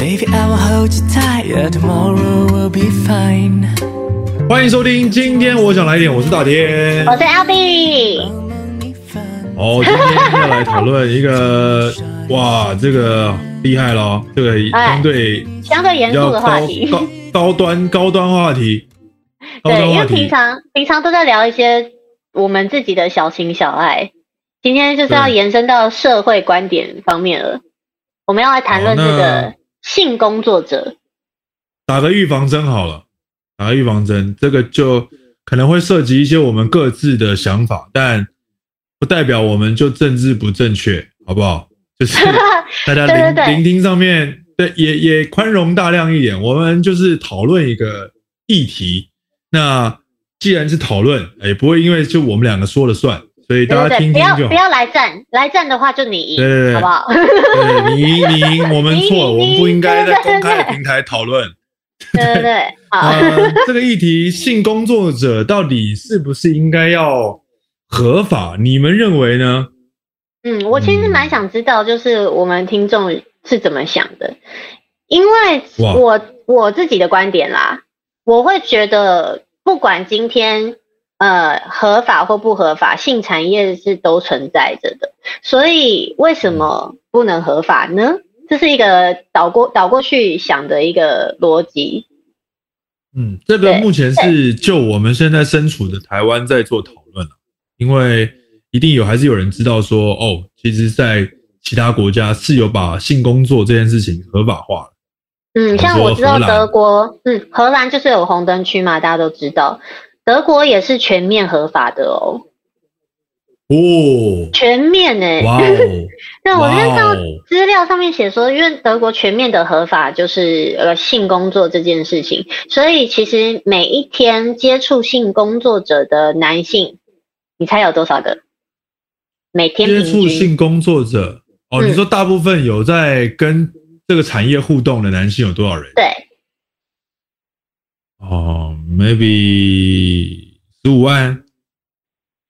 Maybe I will hold you tight, yeah, tomorrow will be fine. 欢迎收听，今天我想来点，我是大天，我是 Albee。哦，今天要来讨论一个，哇，这个厉害了，这个相对相对严肃的话题，高高端高端话题。对，因为平常平常都在聊一些我们自己的小情小爱，今天就是要延伸到社会观点方面了。我们要来谈论这个性工作者，打个预防针好了，打个预防针，这个就可能会涉及一些我们各自的想法，但不代表我们就政治不正确，好不好？就是 大家聆聆听上面，对，也也宽容大量一点，我们就是讨论一个议题。那既然是讨论，也不会因为就我们两个说了算。所以大家听听就好，不要不要来战，来战的话就你赢，对对对，好不好？对，你赢你赢，我们错 了，我们不应该在公开的平台讨论。对对对，好。这个议题，性工作者到底是不是应该要合法？你们认为呢？嗯，我其实蛮想知道，就是我们听众是怎么想的，因为我我自己的观点啦，我会觉得，不管今天。呃，合法或不合法，性产业是都存在着的，所以为什么不能合法呢？这是一个倒过倒过去想的一个逻辑。嗯，这个目前是就我们现在身处的台湾在做讨论，因为一定有还是有人知道说，哦，其实，在其他国家是有把性工作这件事情合法化了。嗯，像我知道德国，嗯，荷兰就是有红灯区嘛，大家都知道。德国也是全面合法的哦，哦，全面哎、欸，哇哦，对，我看到资料上面写说，因为德国全面的合法就是呃性工作这件事情，所以其实每一天接触性工作者的男性，你猜有多少个？每天接触性工作者。哦，你说大部分有在跟这个产业互动的男性有多少人？对。哦、oh,，maybe 十五万，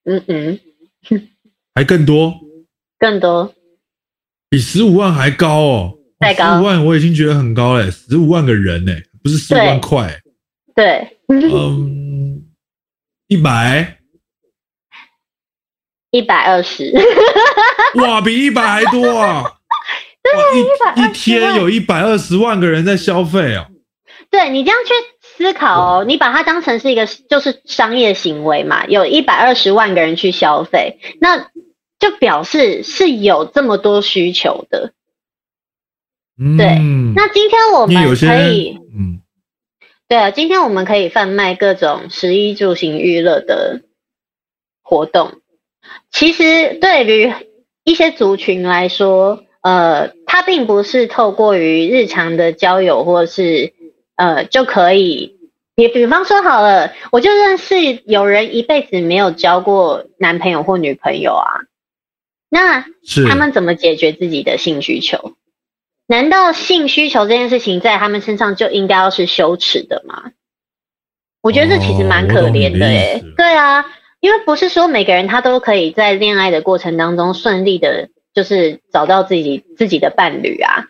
嗯嗯，还更多，更多，比十五万还高哦，再高，十五万我已经觉得很高嘞，十五万个人呢，不是十五万块，对，嗯，一百，一百二十，哇，比一百还多啊，哇，一一天有一百二十万个人在消费哦，对你这样去。思考哦，你把它当成是一个就是商业行为嘛，有一百二十万个人去消费，那就表示是有这么多需求的。嗯，对。那今天我们可以，嗯，对啊，今天我们可以贩卖各种食衣住行娱乐的活动。其实对于一些族群来说，呃，它并不是透过于日常的交友或是。呃，就可以，比比方说好了，我就认识有人一辈子没有交过男朋友或女朋友啊，那他们怎么解决自己的性需求？难道性需求这件事情在他们身上就应该要是羞耻的吗？我觉得这其实蛮可怜的诶、哦、对啊，因为不是说每个人他都可以在恋爱的过程当中顺利的，就是找到自己自己的伴侣啊。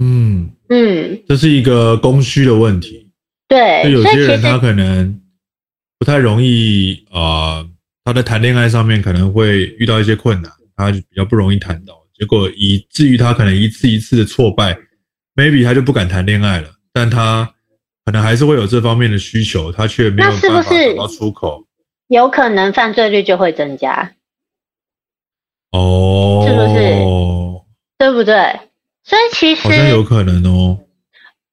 嗯嗯，这是一个供需的问题。对，有些人他可能不太容易啊、呃，他在谈恋爱上面可能会遇到一些困难，他就比较不容易谈到，结果以至于他可能一次一次的挫败，maybe 他就不敢谈恋爱了。但他可能还是会有这方面的需求，他却没有办法找到出口，有可能犯罪率就会增加。哦，是不是？对不对？所以其实好像有可能哦。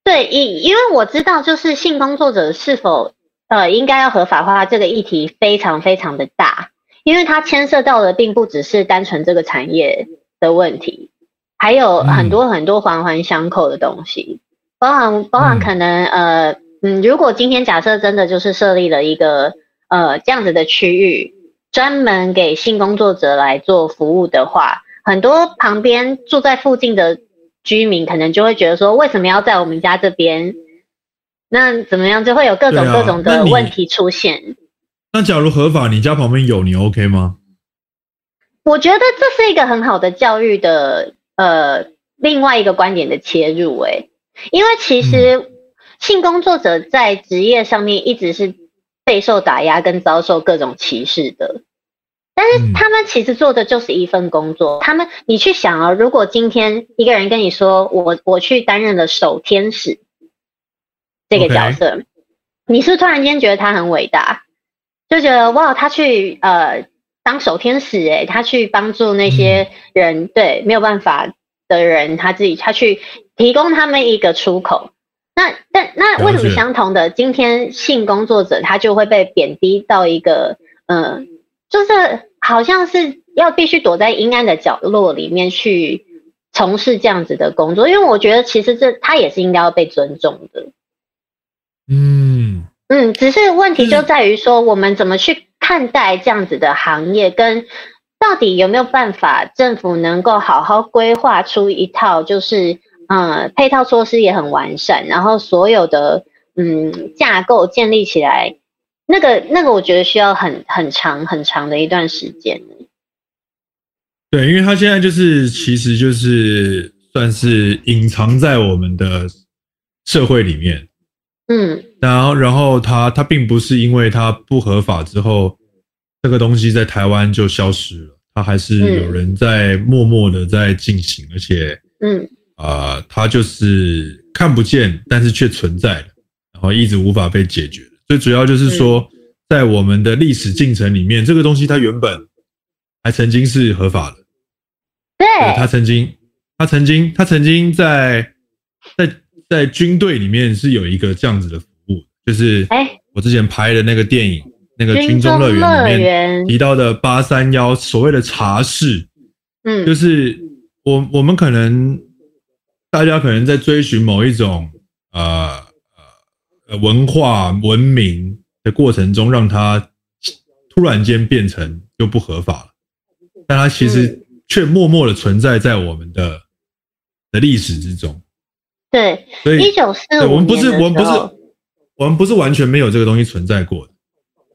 对，因因为我知道，就是性工作者是否呃应该要合法化这个议题非常非常的大，因为它牵涉到的并不只是单纯这个产业的问题，还有很多很多环环相扣的东西，包含包含可能呃嗯，如果今天假设真的就是设立了一个呃这样子的区域，专门给性工作者来做服务的话，很多旁边住在附近的。居民可能就会觉得说，为什么要在我们家这边？那怎么样就会有各种各种的问题出现。那，那假如合法，你家旁边有，你 OK 吗？我觉得这是一个很好的教育的呃另外一个观点的切入，诶，因为其实性工作者在职业上面一直是备受打压跟遭受各种歧视的，但是他们其实做的就是一份工作。他们，你去想啊，如果今天一个人跟你说，我我去担任了守天使这个角色你是是突然间觉得他很伟大，就觉得哇，他去呃当守天使，诶，他去帮助那些人，对，没有办法。的人他自己他去提供他们一个出口，那但那为什么相同的今天性工作者他就会被贬低到一个呃，就是好像是要必须躲在阴暗的角落里面去从事这样子的工作？因为我觉得其实这他也是应该要被尊重的。嗯嗯，只是问题就在于说我们怎么去看待这样子的行业跟。到底有没有办法，政府能够好好规划出一套，就是嗯，配套措施也很完善，然后所有的嗯架构建立起来，那个那个，我觉得需要很很长很长的一段时间。对，因为他现在就是其实就是算是隐藏在我们的社会里面，嗯，然后然后他他并不是因为他不合法之后。这个东西在台湾就消失了，它还是有人在默默的在进行，而且，嗯，啊、呃，它就是看不见，但是却存在的，然后一直无法被解决。最主要就是说，在我们的历史进程里面，这个东西它原本还曾经是合法的，对，它曾经，它曾经，它曾经在在在军队里面是有一个这样子的服务，就是，哎，我之前拍的那个电影。那个军中乐园里面提到的八三幺所谓的茶室，嗯，就是我我们可能大家可能在追寻某一种呃呃文化文明的过程中，让它突然间变成就不合法了，但它其实却默默的存在在我们的的历史之中。对，所以一九四五，我们不是我们不是我们不是完全没有这个东西存在过的。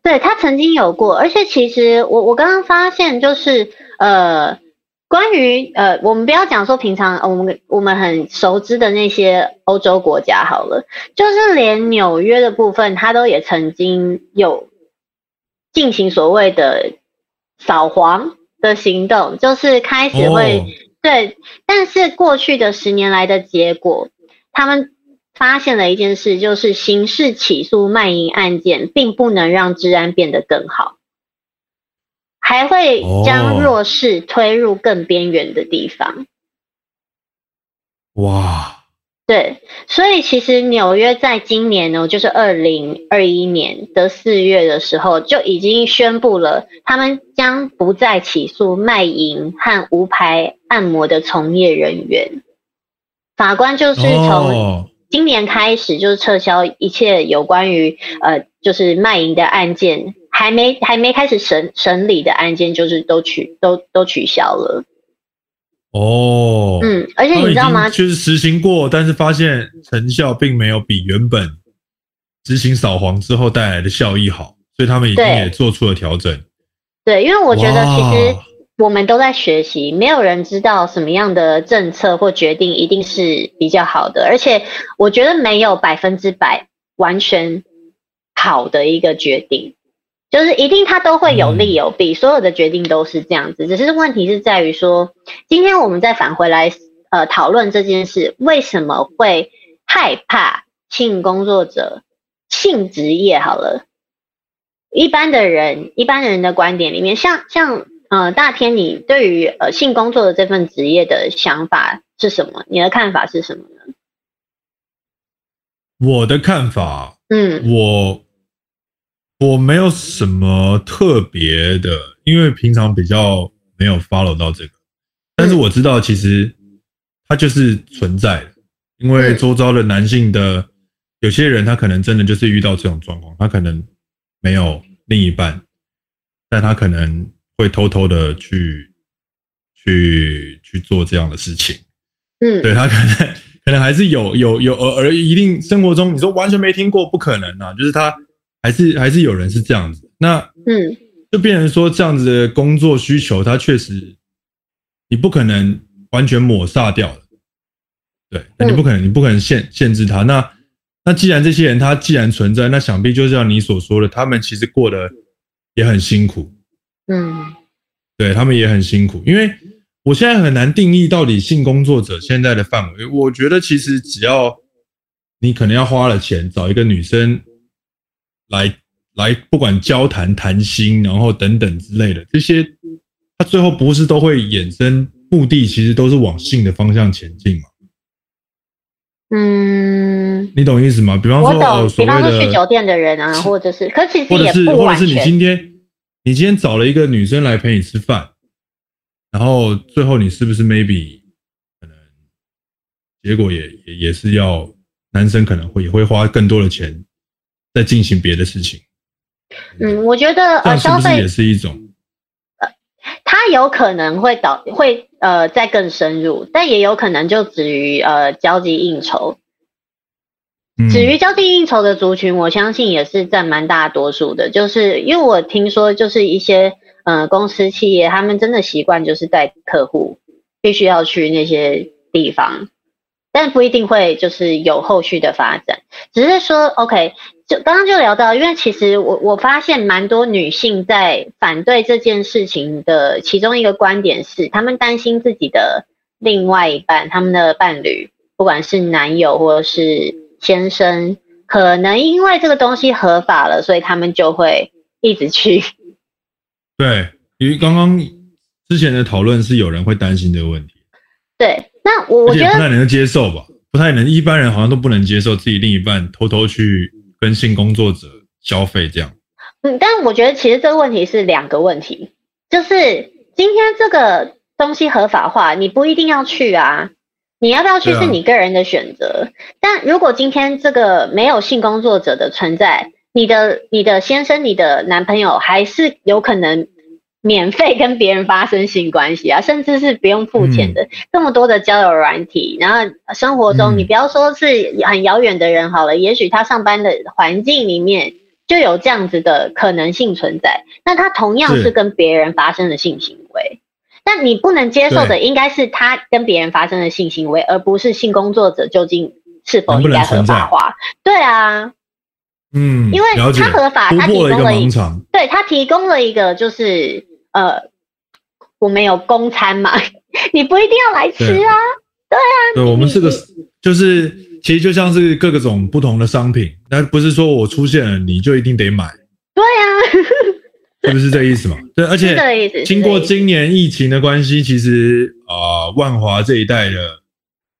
对，它曾经有过，而且其实我我刚刚发现就是呃，关于呃，我们不要讲说平常我们我们很熟知的那些欧洲国家好了，就是连纽约的部分，它都也曾经有进行所谓的扫黄的行动，就是开始会、哦、对，但是过去的十年来的结果，他们。发现了一件事，就是刑事起诉卖淫案件，并不能让治安变得更好，还会将弱势推入更边缘的地方。哇，对，所以其实纽约在今年呢，就是二零二一年的四月的时候，就已经宣布了，他们将不再起诉卖淫和无牌按摩的从业人员。法官就是从。今年开始就是撤销一切有关于呃，就是卖淫的案件，还没还没开始审审理的案件，就是都取都都取消了。哦，嗯，而且你知道吗？就是实行过，但是发现成效并没有比原本执行扫黄之后带来的效益好，所以他们已经也做出了调整。对，因为我觉得其实。我们都在学习，没有人知道什么样的政策或决定一定是比较好的，而且我觉得没有百分之百完全好的一个决定，就是一定它都会有利有弊，所有的决定都是这样子。只是问题是在于说，今天我们再返回来呃讨论这件事，为什么会害怕性工作者、性职业？好了，一般的人，一般人的观点里面，像像。呃，大天，你对于呃性工作的这份职业的想法是什么？你的看法是什么呢？我的看法，嗯，我我没有什么特别的，因为平常比较没有 follow 到这个，但是我知道其实它就是存在的，因为周遭的男性的有些人，他可能真的就是遇到这种状况，他可能没有另一半，但他可能。会偷偷的去去去做这样的事情，嗯，对他可能可能还是有有有而而一定生活中你说完全没听过不可能啊，就是他还是还是有人是这样子，那嗯，就变成说这样子的工作需求，它确实你不可能完全抹杀掉的，对，那你不可能，你不可能限限制他。那那既然这些人他既然存在，那想必就像你所说的，他们其实过得也很辛苦。嗯，对，他们也很辛苦，因为我现在很难定义到底性工作者现在的范围。我觉得其实只要你可能要花了钱找一个女生来来，不管交谈、谈心，然后等等之类的这些，他最后不是都会衍生目的，其实都是往性的方向前进嘛。嗯，你懂意思吗？比方说，我懂，比方说去酒店的人啊，或者是，可其实也不完全。或者是你今天，你今天找了一个女生来陪你吃饭，然后最后你是不是 maybe 可能结果也也也是要男生可能会也会花更多的钱在进行别的事情。嗯，我觉得呃，消费也是一种。呃，它有可能会导会呃再更深入，但也有可能就止于呃交际应酬。止于交际应酬的族群，我相信也是占蛮大多数的。就是因为我听说，就是一些呃公司企业，他们真的习惯就是带客户必须要去那些地方，但不一定会就是有后续的发展，只是说 OK。就刚刚就聊到，因为其实我我发现蛮多女性在反对这件事情的其中一个观点是，她们担心自己的另外一半，他们的伴侣，不管是男友或者是先生，可能因为这个东西合法了，所以他们就会一直去。对，因为刚刚之前的讨论是有人会担心这个问题。对，那我我觉得不太能接受吧，不太能，一般人好像都不能接受自己另一半偷偷去。跟性工作者消费这样，嗯，但我觉得其实这个问题是两个问题，就是今天这个东西合法化，你不一定要去啊，你要不要去是你个人的选择。啊、但如果今天这个没有性工作者的存在，你的你的先生、你的男朋友还是有可能。免费跟别人发生性关系啊，甚至是不用付钱的，嗯、这么多的交友软体，然后生活中你不要说是很遥远的人好了，嗯、也许他上班的环境里面就有这样子的可能性存在，那他同样是跟别人发生的性行为，但你不能接受的应该是他跟别人发生的性行为，而不是性工作者究竟是否应该合法化？对啊，嗯，因为他合法，他提供了一个，对，他提供了一个就是。呃，我们有公餐嘛？你不一定要来吃啊，对，对啊。对，我们是个，就是其实就像是各个种不同的商品，但不是说我出现了你就一定得买。对啊，是不是这个意思嘛？对，而且经过今年疫情的关系，其实啊、呃，万华这一带的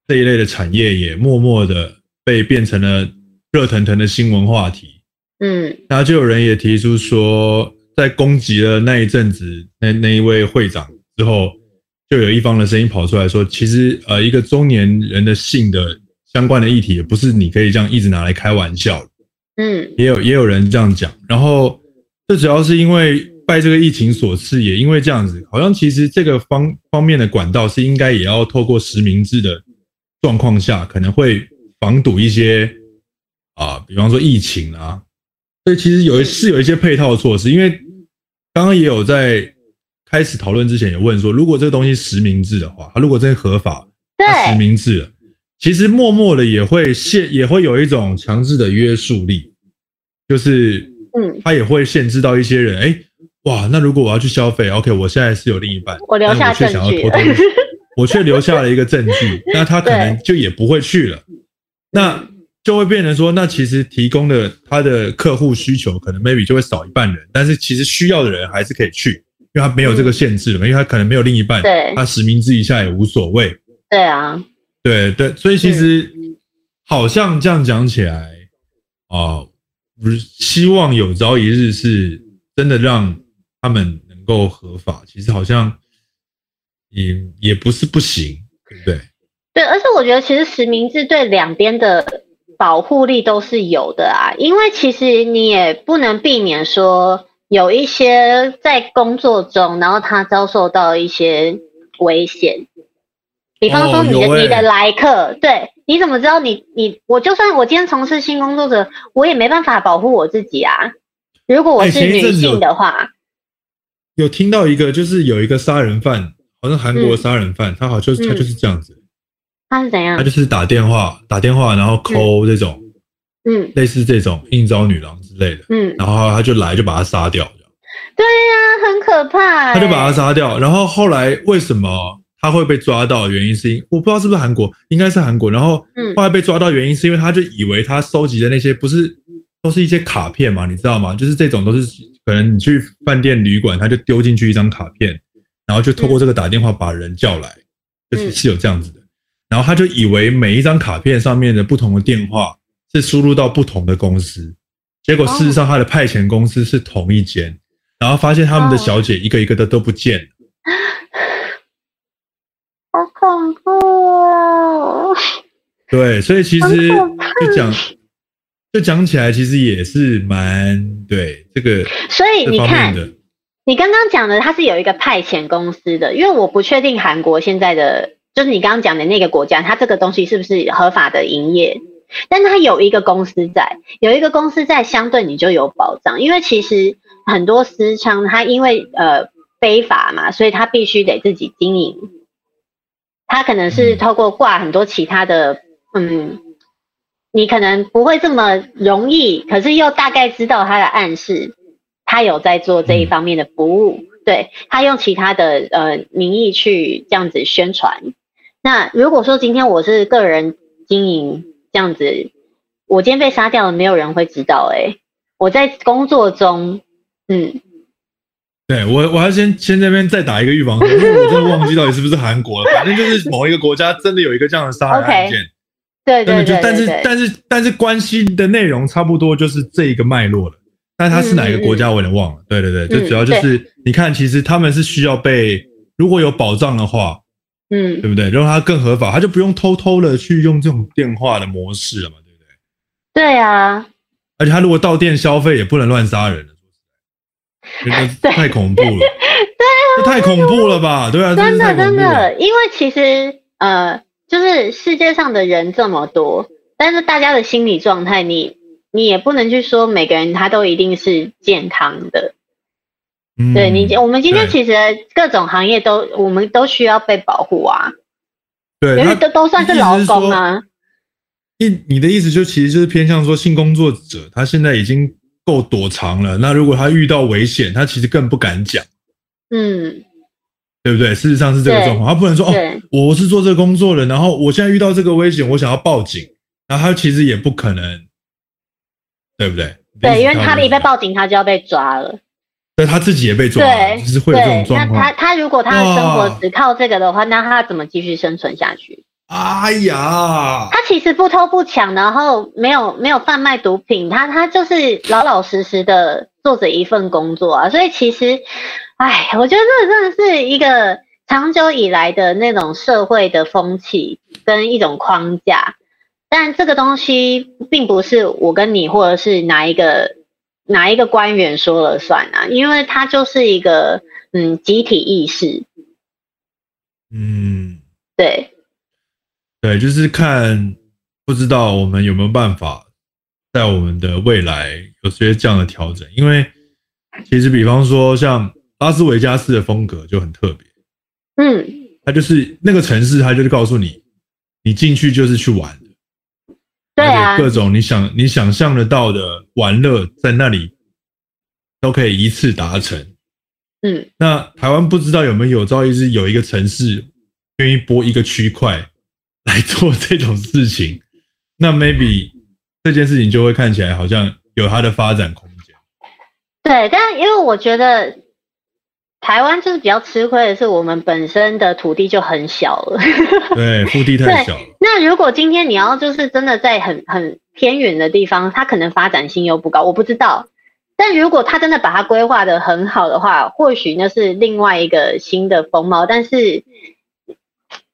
这一类的产业也默默的被变成了热腾腾的新闻话题。嗯，然后就有人也提出说。在攻击了那一阵子那那一位会长之后，就有一方的声音跑出来说，其实呃，一个中年人的性的相关的议题，也不是你可以这样一直拿来开玩笑。嗯，也有也有人这样讲。然后这主要是因为拜这个疫情所赐，也因为这样子，好像其实这个方方面的管道是应该也要透过实名制的状况下，可能会防堵一些啊，比方说疫情啊。所以其实有是有一些配套的措施，因为刚刚也有在开始讨论之前也问说，如果这个东西实名制的话，它如果真的合法，对，实名制了，其实默默的也会限，也会有一种强制的约束力，就是，嗯，它也会限制到一些人，哎，哇，那如果我要去消费，OK，我现在是有另一半，我留下证据，我却留下了一个证据，那他可能就也不会去了，那。就会变成说，那其实提供的他的客户需求可能 maybe 就会少一半人，但是其实需要的人还是可以去，因为他没有这个限制嘛，因为他可能没有另一半，对，他实名制一下也无所谓。对啊，对对，所以其实好像这样讲起来啊，不是希望有朝一日是真的让他们能够合法，其实好像也也不是不行，对不对？对，而且我觉得其实实名制对两边的。保护力都是有的啊，因为其实你也不能避免说有一些在工作中，然后他遭受到一些危险，比方说你的、哦欸、你的来客，对，你怎么知道你你我就算我今天从事性工作者，我也没办法保护我自己啊。如果我是女性的话，欸、有，有听到一个就是有一个杀人犯，好像韩国杀人犯，嗯、他好像他就是这样子。他是怎样？他就是打电话打电话，然后抠这种，嗯，类似这种应招女郎之类的，嗯，然后他就来就把他杀掉，对呀、啊，很可怕、欸。他就把他杀掉，然后后来为什么他会被抓到？原因是因我不知道是不是韩国，应该是韩国。然后后来被抓到原因是因为他就以为他收集的那些不是都是一些卡片嘛，你知道吗？就是这种都是可能你去饭店旅馆，他就丢进去一张卡片，然后就透过这个打电话把人叫来，就是是有这样子的。然后他就以为每一张卡片上面的不同的电话是输入到不同的公司，结果事实上他的派遣公司是同一间，然后发现他们的小姐一个一个的都不见了，好恐怖哦！对，所以其实就讲就讲起来，其实也是蛮对这个。所以你看，你刚刚讲的他是有一个派遣公司的，因为我不确定韩国现在的。就是你刚刚讲的那个国家，它这个东西是不是合法的营业？但它有一个公司在，有一个公司在，相对你就有保障。因为其实很多私娼，它因为呃非法嘛，所以它必须得自己经营。它可能是透过挂很多其他的，嗯，你可能不会这么容易，可是又大概知道它的暗示，它有在做这一方面的服务。对，他用其他的呃名义去这样子宣传。那如果说今天我是个人经营这样子，我今天被杀掉了，没有人会知道。哎，我在工作中，嗯，对我我要先先这边再打一个预防针，因为我真的忘记到底是不是韩国了，反正就是某一个国家真的有一个这样的杀人案件。Okay. 对对对，对，但是但是但是关系的内容差不多就是这一个脉络了。但他是哪一个国家，我有点忘了。嗯、对对对，就主要就是你看，其实他们是需要被如果有保障的话。嗯，对不对？让他更合法，他就不用偷偷的去用这种电话的模式了嘛，对不对？对啊，而且他如果到店消费，也不能乱杀人了，太恐怖了，对啊，太恐怖了吧？对啊，真的真的，因为其实呃，就是世界上的人这么多，但是大家的心理状态，你你也不能去说每个人他都一定是健康的。嗯、对你，我们今天其实各种行业都，我们都需要被保护啊。对，因为都都算是劳工啊。你你的意思就其实就是偏向说，性工作者他现在已经够躲藏了，那如果他遇到危险，他其实更不敢讲。嗯，对不对？事实上是这个状况，他不能说哦，我是做这个工作的，然后我现在遇到这个危险，我想要报警，然后他其实也不可能，对不对？对，因为他一被报警，他就要被抓了。但他自己也被抓，对，就是会有这种状况。那他他如果他的生活只靠这个的话，那他怎么继续生存下去？哎呀，他其实不偷不抢，然后没有没有贩卖毒品，他他就是老老实实的做着一份工作啊。所以其实，哎，我觉得这真的是一个长久以来的那种社会的风气跟一种框架。但这个东西并不是我跟你或者是哪一个。哪一个官员说了算啊？因为他就是一个嗯集体意识，嗯，对，对，就是看不知道我们有没有办法在我们的未来有些这样的调整。因为其实比方说像拉斯维加斯的风格就很特别，嗯，他就是那个城市，他就是告诉你，你进去就是去玩。对啊，各种你想你想象得到的玩乐在那里都可以一次达成。嗯，那台湾不知道有没有有朝一日有一个城市愿意拨一个区块来做这种事情，那 maybe 这件事情就会看起来好像有它的发展空间。对，但因为我觉得。台湾就是比较吃亏的是，我们本身的土地就很小了。对，腹地太小了。那如果今天你要就是真的在很很偏远的地方，它可能发展性又不高，我不知道。但如果他真的把它规划的很好的话，或许那是另外一个新的风貌。但是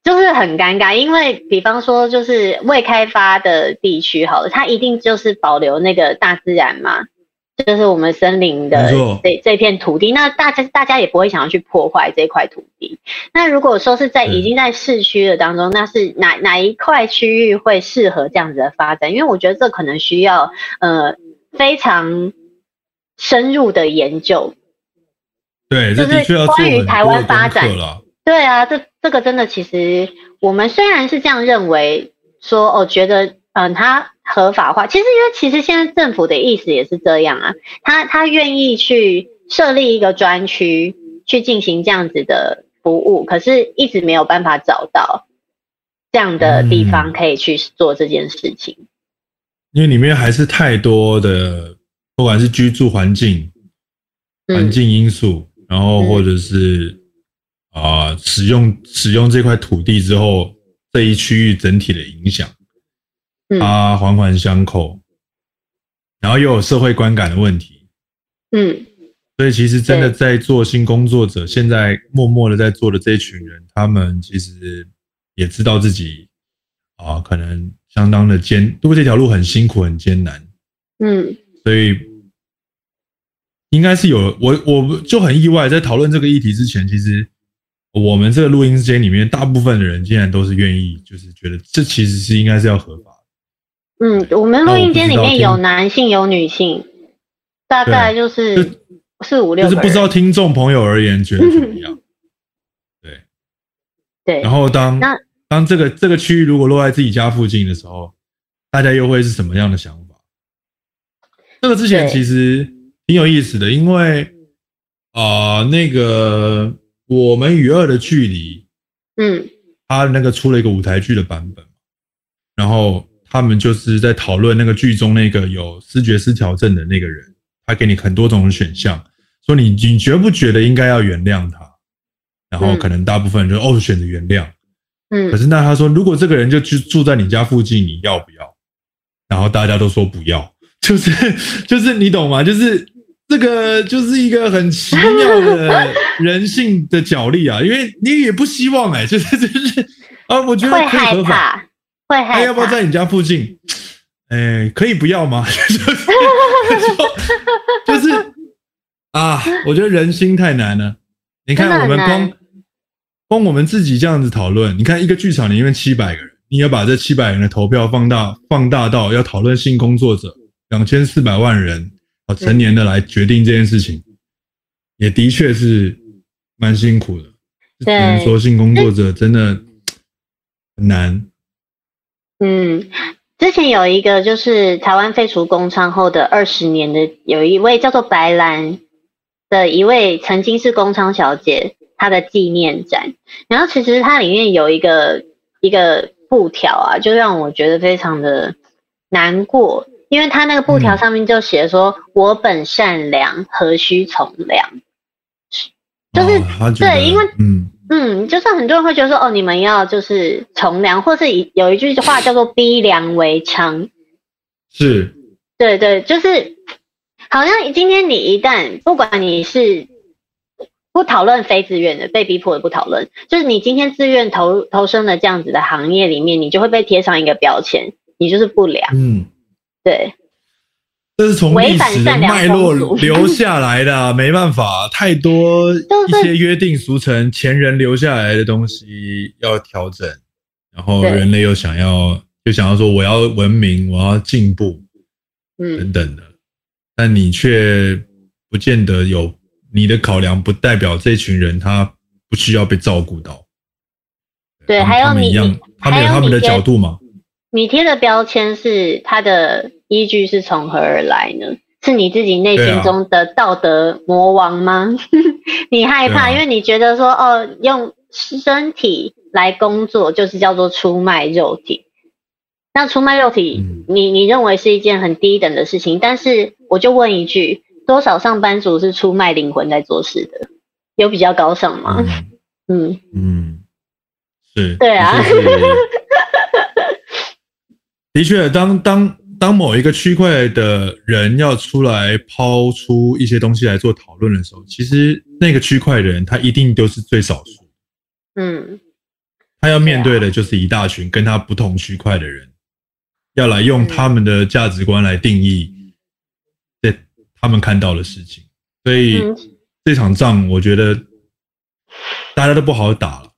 就是很尴尬，因为比方说就是未开发的地区，好了，它一定就是保留那个大自然嘛。就是我们森林的这这片土地，那大家大家也不会想要去破坏这块土地。那如果说是在已经在市区的当中，那是哪哪一块区域会适合这样子的发展？因为我觉得这可能需要呃非常深入的研究。对，就是关于台湾发展，对啊，这这个真的，其实我们虽然是这样认为，说哦，觉得嗯，他合法化，其实因为其实现在政府的意思也是这样啊，他他愿意去设立一个专区去进行这样子的服务，可是一直没有办法找到这样的地方可以去做这件事情，嗯、因为里面还是太多的，不管是居住环境、环境因素，嗯、然后或者是。啊、呃，使用使用这块土地之后，这一区域整体的影响，它环环相扣，然后又有社会观感的问题，嗯，所以其实真的在做性工作者，现在默默的在做的这一群人，他们其实也知道自己啊、呃，可能相当的艰，因为这条路很辛苦很艰难，嗯，所以应该是有我我就很意外，在讨论这个议题之前，其实。我们这个录音间里面，大部分的人竟然都是愿意，就是觉得这其实是应该是要合法的。嗯，我们录音间里面有男性有女性，大概就是四五六个。就是不知道听众朋友而言觉得怎么样？对对。然后当当这个这个区域如果落在自己家附近的时候，大家又会是什么样的想法？这个之前其实挺有意思的，因为啊、呃，那个。我们与二的距离，嗯，他那个出了一个舞台剧的版本，然后他们就是在讨论那个剧中那个有视觉失调症的那个人，他给你很多种选项，说你你觉不觉得应该要原谅他？然后可能大部分人就哦选择原谅，嗯，可是那他说如果这个人就住住在你家附近，你要不要？然后大家都说不要，就是就是你懂吗？就是。这个就是一个很奇妙的人性的角力啊，因为你也不希望哎、欸，就是就是啊，我觉得可以合法，会害怕，他要不要在你家附近？哎，可以不要吗？就是就是啊，我觉得人心太难了。你看，我们光光我们自己这样子讨论，你看一个剧场里面七百个人，你要把这七百人的投票放大放大到要讨论性工作者两千四百万人啊。成年的来决定这件事情，也的确是蛮辛苦的。只能说性工作者真的很难。嗯，之前有一个就是台湾废除公娼后的二十年的，有一位叫做白兰的一位曾经是公娼小姐，她的纪念展。然后其实它里面有一个一个布条啊，就让我觉得非常的难过。因为他那个布条上面就写说：“嗯、我本善良，何须从良？”就是、哦、对，因为嗯嗯，就是很多人会觉得说：“哦，你们要就是从良，或是有一句话叫做‘逼良为娼’。”是，对对，就是好像今天你一旦不管你是不讨论非自愿的，被逼迫的不讨论，就是你今天自愿投投身了这样子的行业里面，你就会被贴上一个标签，你就是不良。嗯。对，这是从历史的脉络留下来的，啊，没办法，太多一些约定俗成，前人留下来的东西要调整，然后人类又想要，就想要说我要文明，我要进步，嗯，等等的，但你却不见得有你的考量，不代表这群人他不需要被照顾到。对，还有你，他们有他们的角度嘛。你贴的标签是他的依据是从何而来呢？是你自己内心中的道德魔王吗？啊、你害怕，啊、因为你觉得说哦，用身体来工作就是叫做出卖肉体。那出卖肉体，嗯、你你认为是一件很低等的事情。但是我就问一句：多少上班族是出卖灵魂在做事的？有比较高尚吗？嗯 嗯，嗯，是，对啊。的确，当当当某一个区块的人要出来抛出一些东西来做讨论的时候，其实那个区块的人他一定都是最少数。嗯，他要面对的就是一大群跟他不同区块的人，要来用他们的价值观来定义这他们看到的事情。所以这场仗，我觉得大家都不好打了。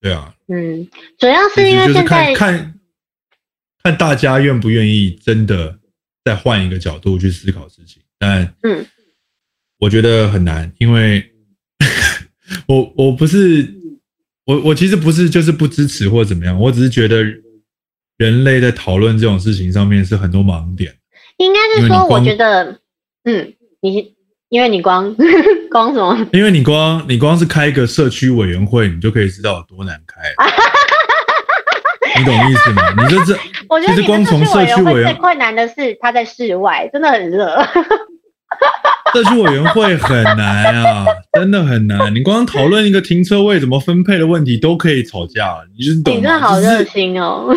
对啊，嗯，主要是因为现在看。看大家愿不愿意真的再换一个角度去思考事情，但嗯，我觉得很难，因为 我我不是我我其实不是就是不支持或怎么样，我只是觉得人类在讨论这种事情上面是很多盲点。应该是说，我觉得，嗯，你因为你光 光什么？因为你光你光是开一个社区委员会，你就可以知道有多难开。你懂意思吗？你这这，我觉得光从社区委员会最困难的是他在室外，真的很热。社区委员会很难啊，真的很难。你光讨论一个停车位怎么分配的问题都可以吵架，你就是懂吗？你真的好热心哦。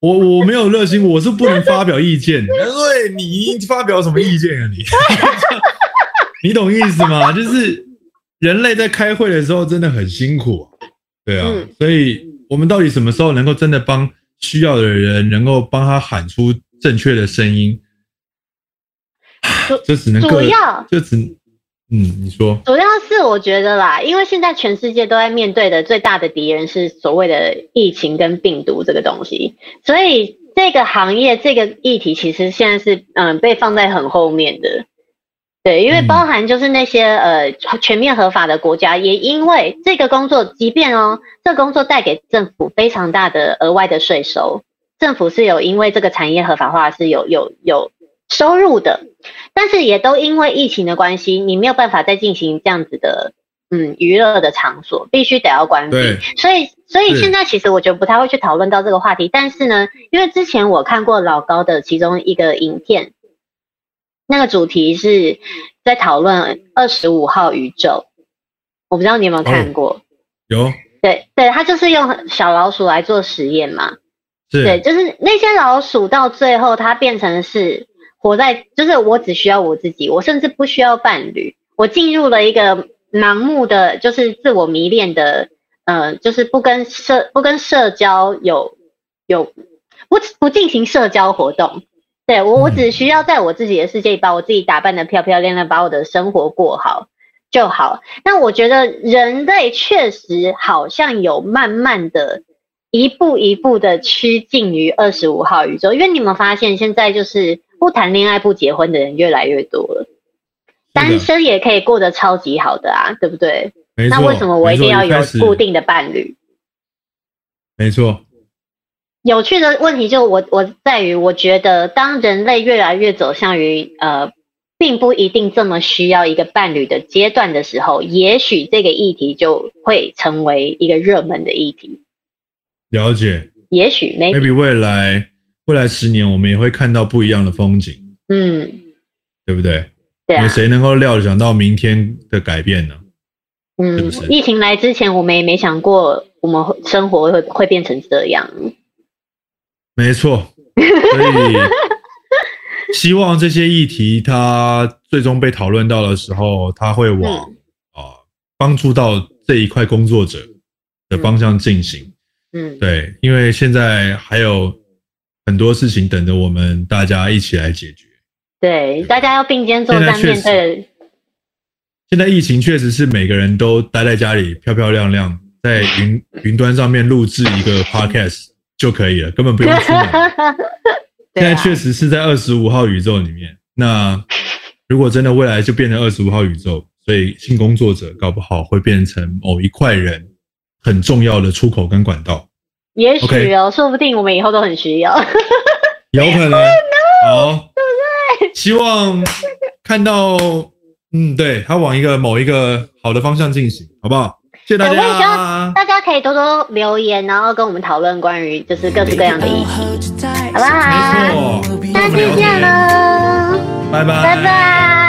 我我没有热心，我是不能发表意见。对，你发表什么意见啊？你你懂意思吗？就是人类在开会的时候真的很辛苦，对啊，嗯、所以我们到底什么时候能够真的帮需要的人，能够帮他喊出正确的声音？这只能主要就只嗯，你说主要是我觉得啦，因为现在全世界都在面对的最大的敌人是所谓的疫情跟病毒这个东西，所以这个行业这个议题其实现在是嗯被放在很后面的。对，因为包含就是那些呃全面合法的国家，也因为这个工作，即便哦这个工作带给政府非常大的额外的税收，政府是有因为这个产业合法化是有有有收入的。但是也都因为疫情的关系，你没有办法再进行这样子的，嗯，娱乐的场所必须得要关闭。所以，所以现在其实我觉得不太会去讨论到这个话题。但是呢，因为之前我看过老高的其中一个影片，那个主题是在讨论二十五号宇宙，我不知道你有没有看过？哦、有。对对，他就是用小老鼠来做实验嘛。对，就是那些老鼠到最后它变成是。活在就是我只需要我自己，我甚至不需要伴侣。我进入了一个盲目的，就是自我迷恋的，呃，就是不跟社不跟社交有有不不进行社交活动。对，我我只需要在我自己的世界里把我自己打扮得漂漂亮亮，把我的生活过好就好。那我觉得人类确实好像有慢慢的一步一步的趋近于二十五号宇宙，因为你们发现现在就是。不谈恋爱不结婚的人越来越多了，单身也可以过得超级好的啊，对不对？那为什么我一定要有固定的伴侣？没错。有趣的问题就我我在于，我觉得当人类越来越走向于呃，并不一定这么需要一个伴侣的阶段的时候，也许这个议题就会成为一个热门的议题。了解。也许 maybe, maybe 未来。未来十年，我们也会看到不一样的风景，嗯，对不对？对啊。谁能够料想到明天的改变呢？嗯，是是？疫情来之前，我们也没想过我们生活会会变成这样。没错，所以希望这些议题它最终被讨论到的时候，它会往啊、嗯呃、帮助到这一块工作者的方向进行。嗯，对，因为现在还有。很多事情等着我们大家一起来解决。对，对大家要并肩作战面对。现在疫情确实是每个人都待在家里漂漂亮亮，在云云端上面录制一个 podcast 就可以了，根本不用出门。现在确实是在二十五号宇宙里面。那 如果真的未来就变成二十五号宇宙，所以性工作者搞不好会变成某一块人很重要的出口跟管道。也许哦.说不定我们以后都很需要。有可能，好，对不对？希望看到，嗯，对，他往一个某一个好的方向进行，好不好？谢谢大家。我也希望大家可以多多留言，然后跟我们讨论关于就是各式各样的议题，好不好？没错，下期见了，拜拜，拜拜。